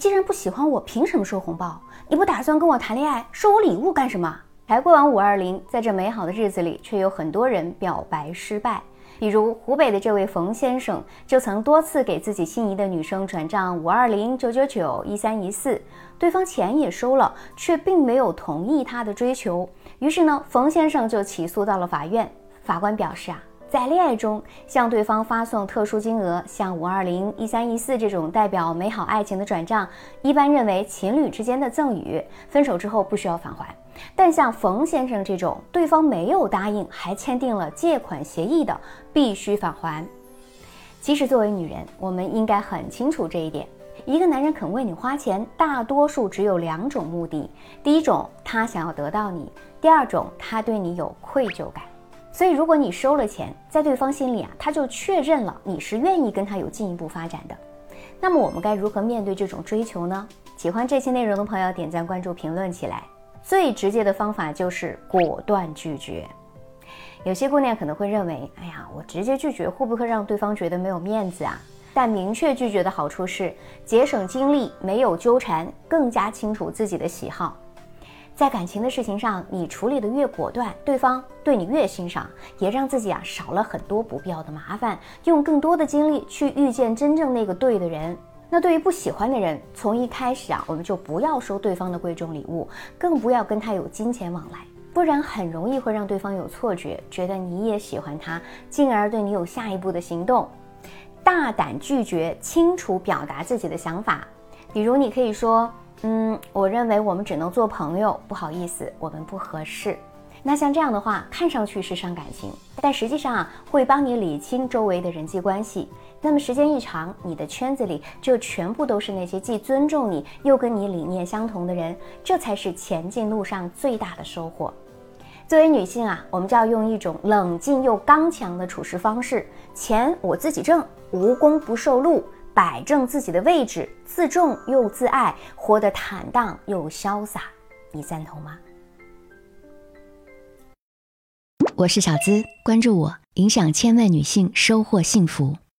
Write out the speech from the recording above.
既然不喜欢我，凭什么收红包？你不打算跟我谈恋爱，收我礼物干什么？才过完五二零，在这美好的日子里，却有很多人表白失败。比如湖北的这位冯先生，就曾多次给自己心仪的女生转账五二零、九九九、一三一四，对方钱也收了，却并没有同意他的追求。于是呢，冯先生就起诉到了法院。法官表示啊。在恋爱中向对方发送特殊金额，像五二零、一三一四这种代表美好爱情的转账，一般认为情侣之间的赠与，分手之后不需要返还。但像冯先生这种，对方没有答应，还签订了借款协议的，必须返还。其实作为女人，我们应该很清楚这一点：一个男人肯为你花钱，大多数只有两种目的，第一种他想要得到你，第二种他对你有愧疚感。所以，如果你收了钱，在对方心里啊，他就确认了你是愿意跟他有进一步发展的。那么，我们该如何面对这种追求呢？喜欢这期内容的朋友，点赞、关注、评论起来。最直接的方法就是果断拒绝。有些姑娘可能会认为，哎呀，我直接拒绝会不会让对方觉得没有面子啊？但明确拒绝的好处是节省精力，没有纠缠，更加清楚自己的喜好。在感情的事情上，你处理的越果断，对方对你越欣赏，也让自己啊少了很多不必要的麻烦，用更多的精力去遇见真正那个对的人。那对于不喜欢的人，从一开始啊，我们就不要收对方的贵重礼物，更不要跟他有金钱往来，不然很容易会让对方有错觉，觉得你也喜欢他，进而对你有下一步的行动。大胆拒绝，清楚表达自己的想法，比如你可以说。嗯，我认为我们只能做朋友，不好意思，我们不合适。那像这样的话，看上去是伤感情，但实际上啊，会帮你理清周围的人际关系。那么时间一长，你的圈子里就全部都是那些既尊重你又跟你理念相同的人，这才是前进路上最大的收获。作为女性啊，我们就要用一种冷静又刚强的处事方式，钱我自己挣，无功不受禄。摆正自己的位置，自重又自爱，活得坦荡又潇洒，你赞同吗？我是小资，关注我，影响千万女性，收获幸福。